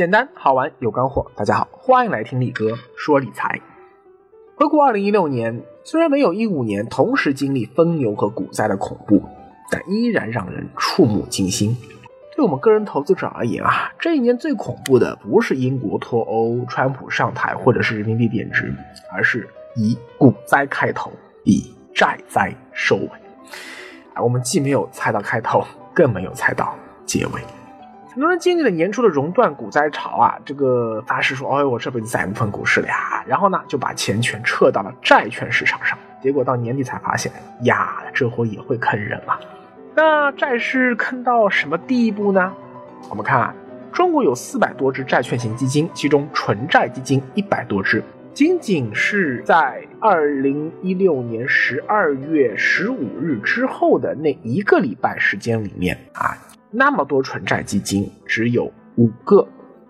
简单好玩有干货。大家好，欢迎来听李哥说理财。回顾二零一六年，虽然没有一五年同时经历疯牛和股灾的恐怖，但依然让人触目惊心。对我们个人投资者而言啊，这一年最恐怖的不是英国脱欧、川普上台或者是人民币贬值，而是以股灾开头，以债灾收尾。啊，我们既没有猜到开头，更没有猜到结尾。很多人经历了年初的熔断股灾潮啊，这个发誓说：“哎，我这辈子再也不碰股市了呀。”然后呢，就把钱全撤到了债券市场上。结果到年底才发现，呀，这货也会坑人啊！那债市坑到什么地步呢？我们看啊，中国有四百多只债券型基金，其中纯债基金一百多只。仅仅是在二零一六年十二月十五日之后的那一个礼拜时间里面啊，那么多纯债基金只有五个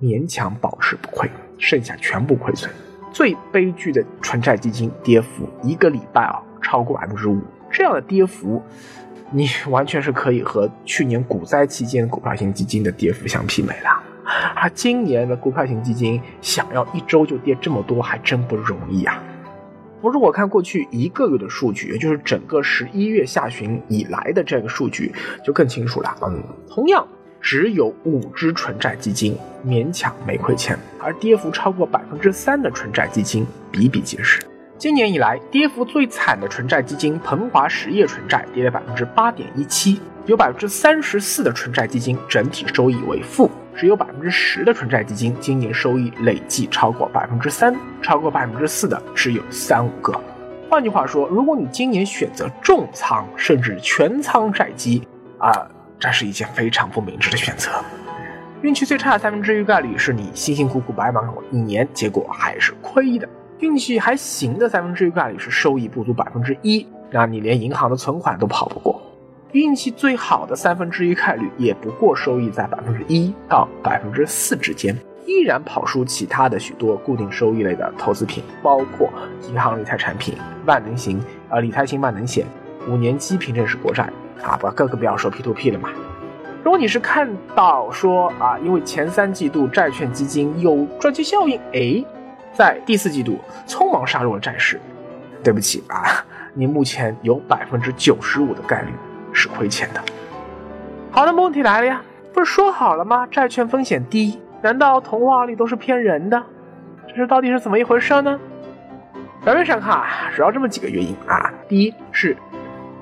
勉强保持不亏，剩下全部亏损。最悲剧的纯债基金跌幅一个礼拜啊超过百分之五，这样的跌幅，你完全是可以和去年股灾期间股票型基金的跌幅相媲美的。而，今年的股票型基金想要一周就跌这么多，还真不容易啊！我如果看过去一个月的数据，也就是整个十一月下旬以来的这个数据，就更清楚了。嗯，同样只有五只纯债基金勉强没亏钱，而跌幅超过百分之三的纯债基金比比皆是。今年以来跌幅最惨的纯债基金鹏华实业纯债跌了百分之八点一七，有百分之三十四的纯债基金整体收益为负。只有百分之十的纯债基金今年收益累计超过百分之三，超过百分之四的只有三五个。换句话说，如果你今年选择重仓甚至全仓债基，啊，这是一件非常不明智的选择。运气最差的三分之一概率是你辛辛苦苦白忙活一年，结果还是亏的；运气还行的三分之一概率是收益不足百分之一，那你连银行的存款都跑不过。运气最好的三分之一概率，也不过收益在百分之一到百分之四之间，依然跑输其他的许多固定收益类的投资品，包括银行理财产品、万能型呃理财型万能险、五年期凭证式国债啊，不，更不要说 P to P 了嘛。如果你是看到说啊，因为前三季度债券基金有赚钱效应，哎，在第四季度匆忙杀入了债市，对不起啊，你目前有百分之九十五的概率。是亏钱的。好的，问题来了呀，不是说好了吗？债券风险低，难道童话里都是骗人的？这是到底是怎么一回事呢？表面上看啊，主要这么几个原因啊。第一是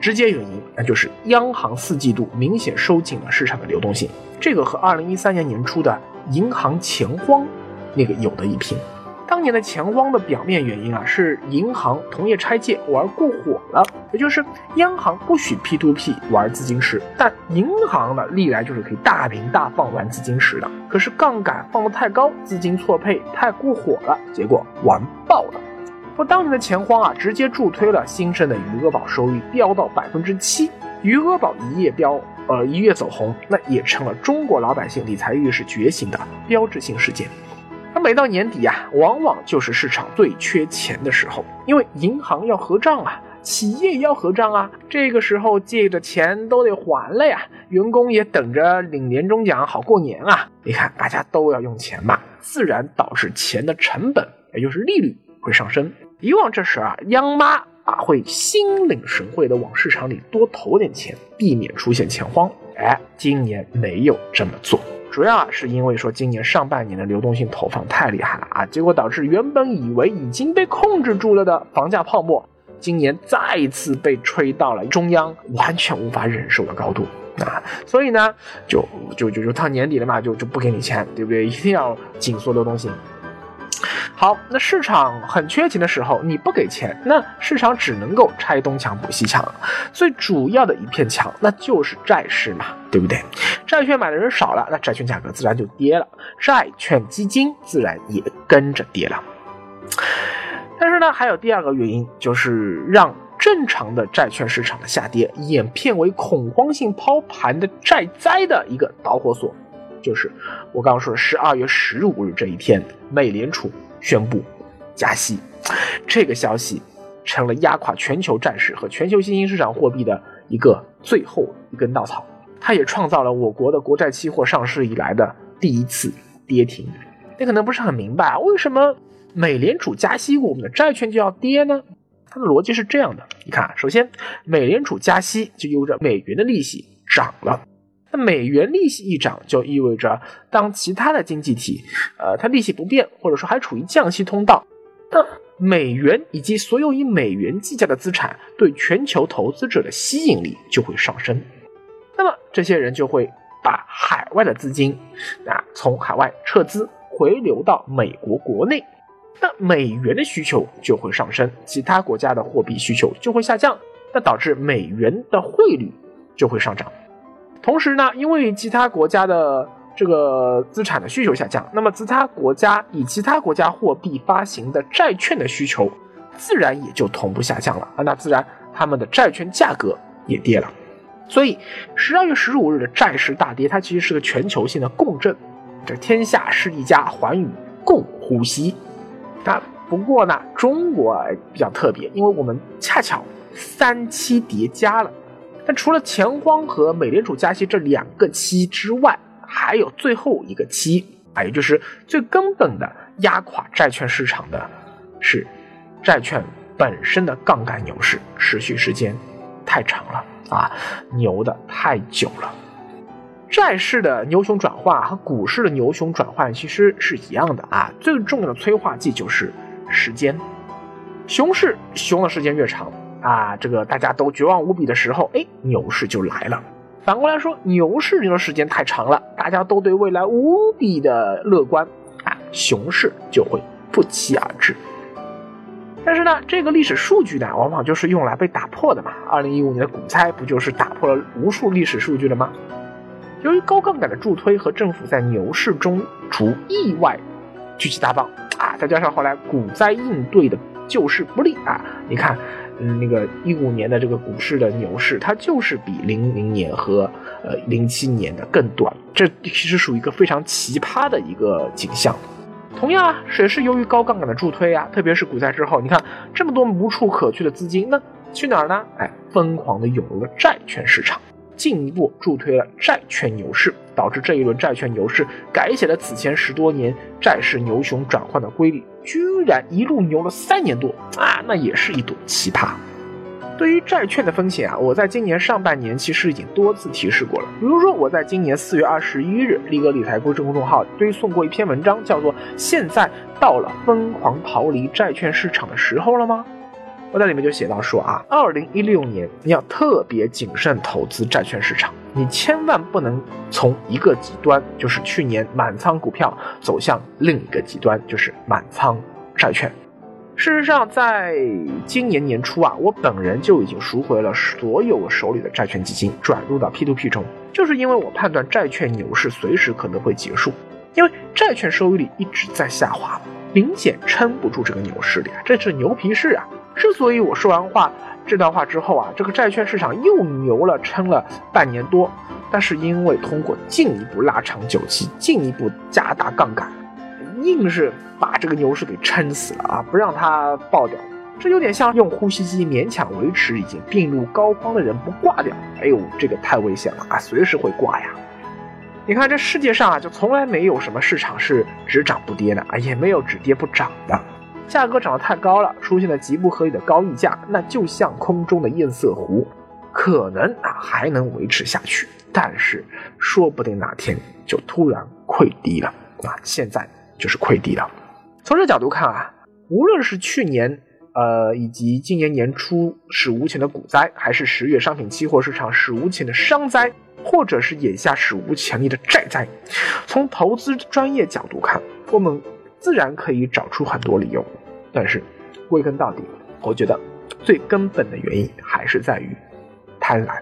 直接原因，那就是央行四季度明显收紧了市场的流动性，这个和二零一三年年初的银行钱荒那个有的一拼。当年的钱荒的表面原因啊，是银行同业拆借玩过火了，也就是央行不许 P to P 玩资金池，但银行呢历来就是可以大名大放玩资金池的。可是杠杆放得太高，资金错配太过火了，结果玩爆了。说当年的钱荒啊，直接助推了新生的余额宝收益飙到百分之七，余额宝一夜飙，呃一跃走红，那也成了中国老百姓理财意识觉醒的标志性事件。每到年底呀，往往就是市场最缺钱的时候，因为银行要核账啊，企业要核账啊，这个时候借的钱都得还了呀，员工也等着领年终奖好过年啊。你看，大家都要用钱嘛，自然导致钱的成本，也就是利率会上升。以往这时啊，央妈啊会心领神会的往市场里多投点钱，避免出现钱荒。哎，今年没有这么做。主要啊，是因为说今年上半年的流动性投放太厉害了啊，结果导致原本以为已经被控制住了的房价泡沫，今年再一次被吹到了中央完全无法忍受的高度啊，所以呢，就就就就到年底了嘛，就就不给你钱，对不对？一定要紧缩流动性。好，那市场很缺钱的时候，你不给钱，那市场只能够拆东墙补西墙，最主要的一片墙那就是债市嘛，对不对？债券买的人少了，那债券价格自然就跌了，债券基金自然也跟着跌了。但是呢，还有第二个原因，就是让正常的债券市场的下跌演变为恐慌性抛盘的债灾的一个导火索。就是我刚刚说的十二月十五日这一天，美联储宣布加息，这个消息成了压垮全球债市和全球新兴市场货币的一个最后一根稻草。它也创造了我国的国债期货上市以来的第一次跌停。你可能不是很明白，为什么美联储加息，我们的债券就要跌呢？它的逻辑是这样的：你看，首先美联储加息就意味着美元的利息涨了，那美元利息一涨，就意味着当其他的经济体，呃，它利息不变，或者说还处于降息通道，那美元以及所有以美元计价的资产对全球投资者的吸引力就会上升，那么这些人就会把海外的资金啊从海外撤资。回流到美国国内，那美元的需求就会上升，其他国家的货币需求就会下降，那导致美元的汇率就会上涨。同时呢，因为其他国家的这个资产的需求下降，那么其他国家以其他国家货币发行的债券的需求自然也就同步下降了啊，那自然他们的债券价格也跌了。所以十二月十五日的债市大跌，它其实是个全球性的共振。这天下是一家，寰宇共呼吸。那不过呢，中国比较特别，因为我们恰巧三期叠加了。但除了钱荒和美联储加息这两个期之外，还有最后一个期啊，也就是最根本的压垮债券市场的，是债券本身的杠杆牛市，持续时间太长了啊，牛的太久了。债市的牛熊转换和股市的牛熊转换其实是一样的啊，最重要的催化剂就是时间。熊市熊的时间越长啊，这个大家都绝望无比的时候，哎，牛市就来了。反过来说，牛市牛的时间太长了，大家都对未来无比的乐观啊，熊市就会不期而至。但是呢，这个历史数据呢，往往就是用来被打破的嘛。二零一五年的股灾不就是打破了无数历史数据了吗？由于高杠杆的助推和政府在牛市中除意外举起大棒啊，再加上后来股灾应对的救市不利啊，你看，嗯，那个一五年的这个股市的牛市，它就是比零零年和呃零七年的更短，这其实属于一个非常奇葩的一个景象。同样啊，也是由于高杠杆的助推啊，特别是股灾之后，你看这么多无处可去的资金，那去哪儿呢？哎，疯狂的涌入了债券市场。进一步助推了债券牛市，导致这一轮债券牛市改写了此前十多年债市牛熊转换的规律，居然一路牛了三年多啊！那也是一朵奇葩。对于债券的风险啊，我在今年上半年其实已经多次提示过了。比如说，我在今年四月二十一日立哥理财公众号推送过一篇文章，叫做《现在到了疯狂逃离债券市场的时候了吗》。我在里面就写到说啊，二零一六年你要特别谨慎投资债券市场，你千万不能从一个极端，就是去年满仓股票，走向另一个极端，就是满仓债券。事实上，在今年年初啊，我本人就已经赎回了所有我手里的债券基金，转入到 P2P 中，就是因为我判断债券牛市随时可能会结束，因为债券收益率一直在下滑，明显撑不住这个牛市的，这是牛皮市啊。之所以我说完话这段话之后啊，这个债券市场又牛了，撑了半年多，但是因为通过进一步拉长久期，进一步加大杠杆，硬是把这个牛市给撑死了啊，不让它爆掉。这有点像用呼吸机勉强维持已经病入膏肓的人不挂掉。哎呦，这个太危险了啊，随时会挂呀！你看这世界上啊，就从来没有什么市场是只涨不跌的啊，也没有只跌不涨的。价格涨得太高了，出现了极不合理的高溢价，那就像空中的堰塞湖，可能啊还能维持下去，但是说不定哪天就突然溃堤了啊！现在就是溃堤了。从这角度看啊，无论是去年呃以及今年年初史无前的股灾，还是十月商品期货市场史无前的商灾，或者是眼下史无前例的债灾，从投资专业角度看，我们自然可以找出很多理由。但是，归根到底，我觉得最根本的原因还是在于贪婪。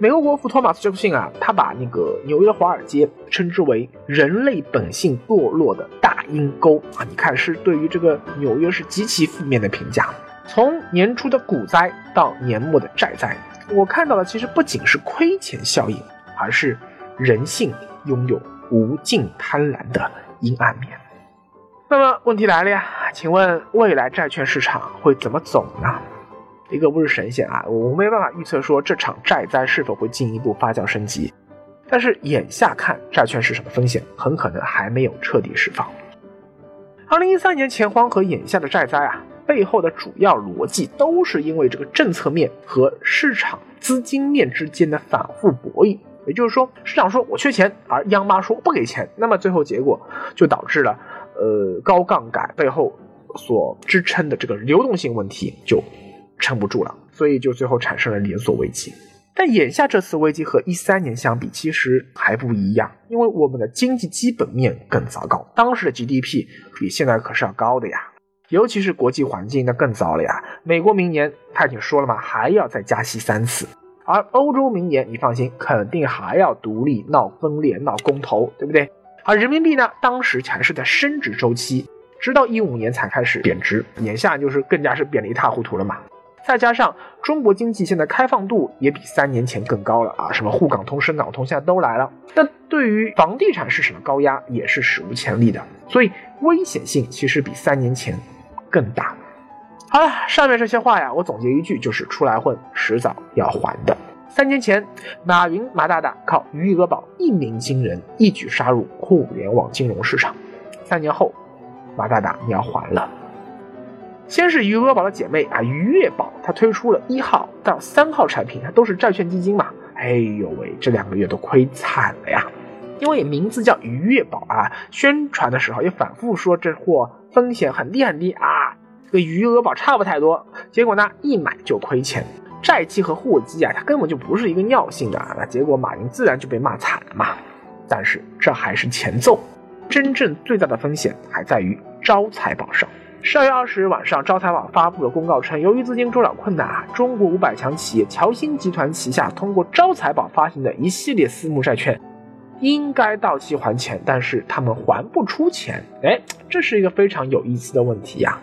美国国父托马斯·杰弗逊啊，他把那个纽约华尔街称之为人类本性堕落的大阴沟啊！你看，是对于这个纽约是极其负面的评价。从年初的股灾到年末的债灾，我看到的其实不仅是亏钱效应，而是人性拥有无尽贪婪的阴暗面。那么问题来了呀，请问未来债券市场会怎么走呢？一个不是神仙啊，我没办法预测说这场债灾是否会进一步发酵升级。但是眼下看，债券市场的风险很可能还没有彻底释放。二零一三年钱荒和眼下的债灾啊，背后的主要逻辑都是因为这个政策面和市场资金面之间的反复博弈。也就是说，市场说我缺钱，而央妈说不给钱，那么最后结果就导致了，呃，高杠杆背后所支撑的这个流动性问题就撑不住了，所以就最后产生了连锁危机。但眼下这次危机和一三年相比，其实还不一样，因为我们的经济基本面更糟糕。当时的 GDP 比现在可是要高的呀，尤其是国际环境那更糟了呀。美国明年他已经说了嘛，还要再加息三次，而欧洲明年你放心，肯定还要独立闹分裂、闹公投，对不对？而人民币呢，当时还是在升值周期，直到一五年才开始贬值，眼下就是更加是贬得一塌糊涂了嘛。再加上中国经济现在开放度也比三年前更高了啊，什么沪港通、深港通现在都来了。那对于房地产市场的高压也是史无前例的，所以危险性其实比三年前更大。好了，上面这些话呀，我总结一句，就是出来混，迟早要还的。三年前，马云马大大靠余额宝一鸣惊人，一举杀入互联网金融市场。三年后，马大大你要还了。先是余额宝的姐妹啊，余月宝，它推出了一号到三号产品，它都是债券基金嘛。哎呦喂，这两个月都亏惨了呀！因为名字叫余月宝啊，宣传的时候也反复说这货风险很低很低啊，跟余额宝差不太多。结果呢，一买就亏钱，债基和货基啊，它根本就不是一个尿性的啊。那结果马云自然就被骂惨了嘛。但是这还是前奏，真正最大的风险还在于招财宝上。十二月二十日晚上，招财宝发布了公告称，由于资金周转困难啊，中国五百强企业乔鑫集团旗下通过招财宝发行的一系列私募债券。应该到期还钱，但是他们还不出钱，哎，这是一个非常有意思的问题呀。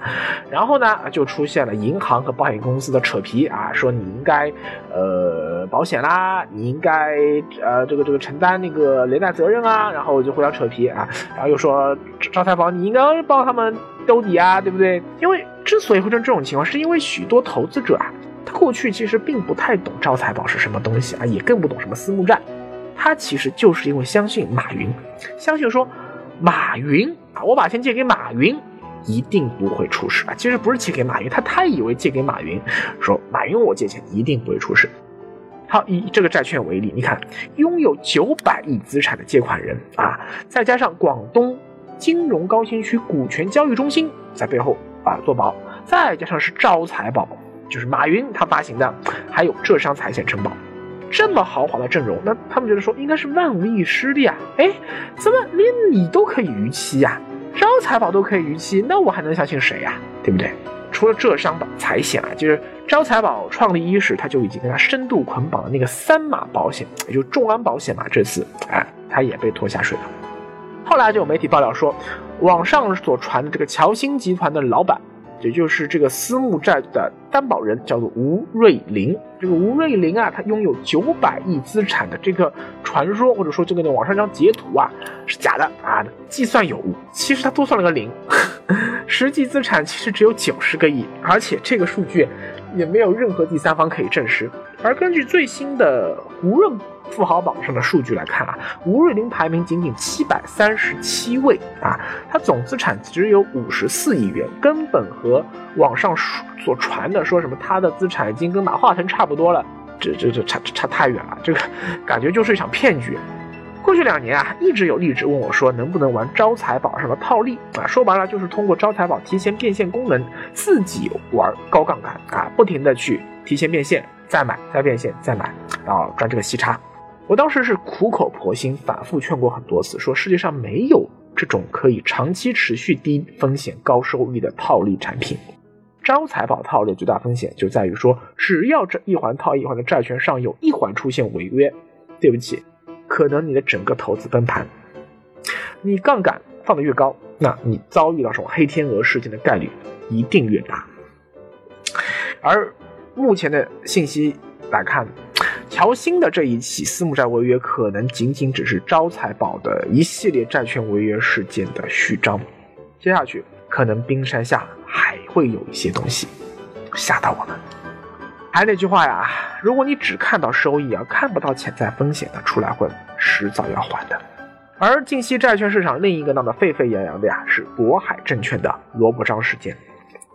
然后呢，就出现了银行和保险公司的扯皮啊，说你应该呃保险啦，你应该呃这个这个承担那个连带责任啊，然后就互相扯皮啊，然后又说招财宝你应该帮他们兜底啊，对不对？因为之所以会成这种情况，是因为许多投资者啊，他过去其实并不太懂招财宝是什么东西啊，也更不懂什么私募债。他其实就是因为相信马云，相信说马云啊，我把钱借给马云，一定不会出事啊。其实不是借给马云，他太以为借给马云，说马云我借钱一定不会出事。好，以这个债券为例，你看拥有九百亿资产的借款人啊，再加上广东金融高新区股权交易中心在背后啊做保，再加上是招财宝，就是马云他发行的，还有浙商财险承保。这么豪华的阵容，那他们觉得说应该是万无一失的呀？哎，怎么连你都可以逾期呀？招财宝都可以逾期，那我还能相信谁呀？对不对？除了浙商保财险啊，就是招财宝创立伊始，他就已经跟他深度捆绑了那个三马保险，也就众安保险嘛。这次哎，他也被拖下水了。后来就有媒体爆料说，网上所传的这个乔欣集团的老板。也就是这个私募债的担保人叫做吴瑞林，这个吴瑞林啊，他拥有九百亿资产的这个传说，或者说这个网上一张截图啊是假的啊，计算有误，其实他多算了个零，实际资产其实只有九十个亿，而且这个数据也没有任何第三方可以证实。而根据最新的胡润。富豪榜上的数据来看啊，吴瑞林排名仅仅七百三十七位啊，他总资产只有五十四亿元，根本和网上所传的说什么他的资产已经跟马化腾差不多了，这这这差差太远了，这个感觉就是一场骗局。过去两年啊，一直有励志问我说能不能玩招财宝上的套利啊，说白了就是通过招财宝提前变现功能自己玩高杠杆啊，不停的去提前变现，再买再变现再买，然后赚这个息差。我当时是苦口婆心，反复劝过很多次，说世界上没有这种可以长期持续低风险高收益的套利产品。招财宝套利最大风险就在于说，只要这一环套一环的债券上有一环出现违约，对不起，可能你的整个投资崩盘。你杠杆放得越高，那你遭遇到这种黑天鹅事件的概率一定越大。而目前的信息来看。乔欣的这一起私募债违约，可能仅仅只是招财宝的一系列债券违约事件的序章，接下去可能冰山下还会有一些东西吓到我们。还那句话呀，如果你只看到收益啊，看不到潜在风险的，出来混，迟早要还的。而近期债券市场另一个闹得沸沸扬扬的呀，是国海证券的萝卜章事件。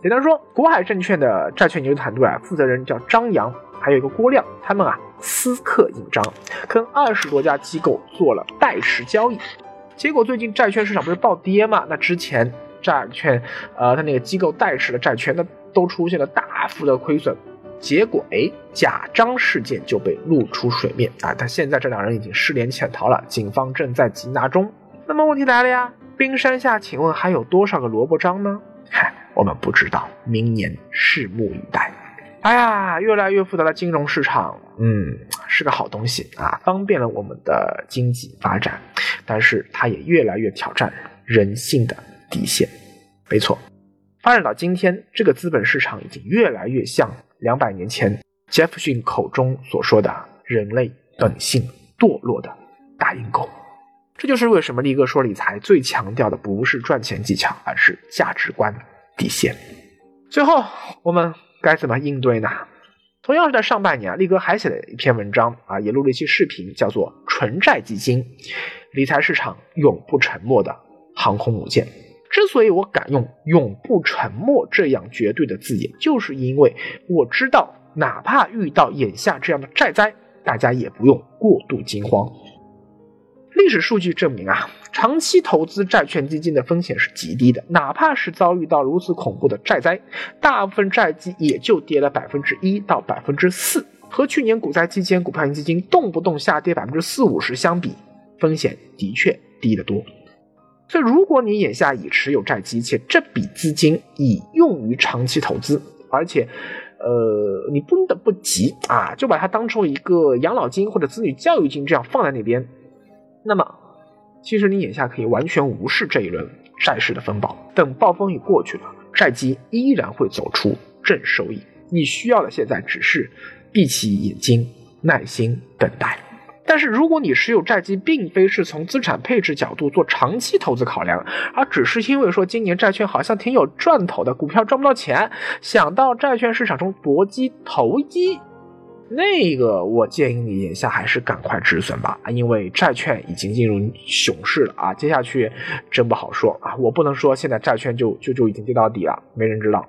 简单说，国海证券的债券研究团队啊，负责人叫张扬，还有一个郭亮，他们啊私刻印章，跟二十多家机构做了代持交易。结果最近债券市场不是暴跌嘛？那之前债券，呃，他那个机构代持的债券，那都出现了大幅的亏损。结果，哎，假章事件就被露出水面啊！但现在这两人已经失联潜逃了，警方正在缉拿中。那么问题来了呀，冰山下，请问还有多少个萝卜章呢？嗨，我们不知道，明年拭目以待。哎呀，越来越复杂的金融市场，嗯，是个好东西啊，方便了我们的经济发展，但是它也越来越挑战人性的底线。没错，发展到今天，这个资本市场已经越来越像。两百年前，杰弗逊口中所说的“人类本性堕落的大阴沟”，这就是为什么力哥说理财最强调的不是赚钱技巧，而是价值观底线。最后，我们该怎么应对呢？同样是在上半年，力哥还写了一篇文章啊，也录了一期视频，叫做《纯债基金：理财市场永不沉没的航空母舰》。之所以我敢用“永不沉没”这样绝对的字眼，就是因为我知道，哪怕遇到眼下这样的债灾，大家也不用过度惊慌。历史数据证明啊，长期投资债券基金的风险是极低的，哪怕是遭遇到如此恐怖的债灾，大部分债基也就跌了百分之一到百分之四，和去年股灾期间股票型基金动不动下跌百分之四五十相比，风险的确低得多。所以，如果你眼下已持有债基，且这笔资金已用于长期投资，而且，呃，你不得不急啊，就把它当成一个养老金或者子女教育金这样放在那边，那么，其实你眼下可以完全无视这一轮债市的风暴，等暴风雨过去了，债基依然会走出正收益。你需要的现在只是闭起眼睛，耐心等待。但是，如果你持有债基，并非是从资产配置角度做长期投资考量，而只是因为说今年债券好像挺有赚头的，股票赚不到钱，想到债券市场中搏击投机，那个我建议你眼下还是赶快止损吧，因为债券已经进入熊市了啊，接下去真不好说啊，我不能说现在债券就就就已经跌到底了，没人知道。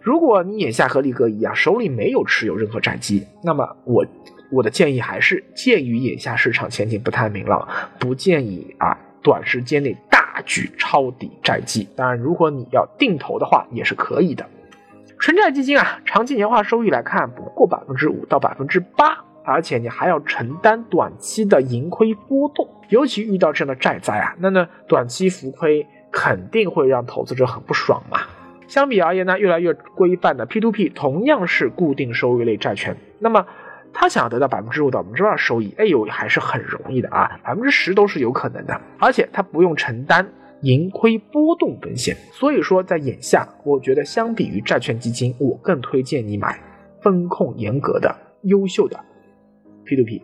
如果你眼下和力哥一样，手里没有持有任何债基，那么我。我的建议还是，鉴于眼下市场前景不太明朗，不建议啊短时间内大举抄底债基。当然，如果你要定投的话，也是可以的。纯债基金啊，长期年化收益来看不过百分之五到百分之八，而且你还要承担短期的盈亏波动。尤其遇到这样的债灾啊，那呢短期浮亏肯定会让投资者很不爽嘛。相比而言呢，越来越规范的 P2P 同样是固定收益类债券，那么。他想要得到百分之五到百分之二收益，哎呦，还是很容易的啊，百分之十都是有可能的，而且他不用承担盈亏波动风险。所以说，在眼下，我觉得相比于债券基金，我更推荐你买风控严格的、优秀的 P2P。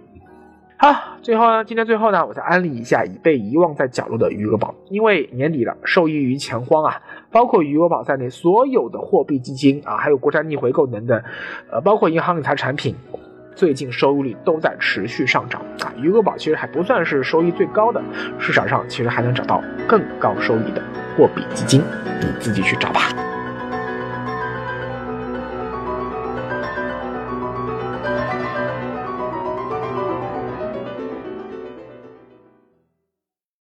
好，最后呢，今天最后呢，我再安利一下已被遗忘在角落的余额宝，因为年底了，受益于钱荒啊，包括余额宝在内所有的货币基金啊，还有国债逆回购等等，呃，包括银行理财产品。最近收益率都在持续上涨啊，余额宝其实还不算是收益最高的，市场上其实还能找到更高收益的货币基金，你自己去找吧。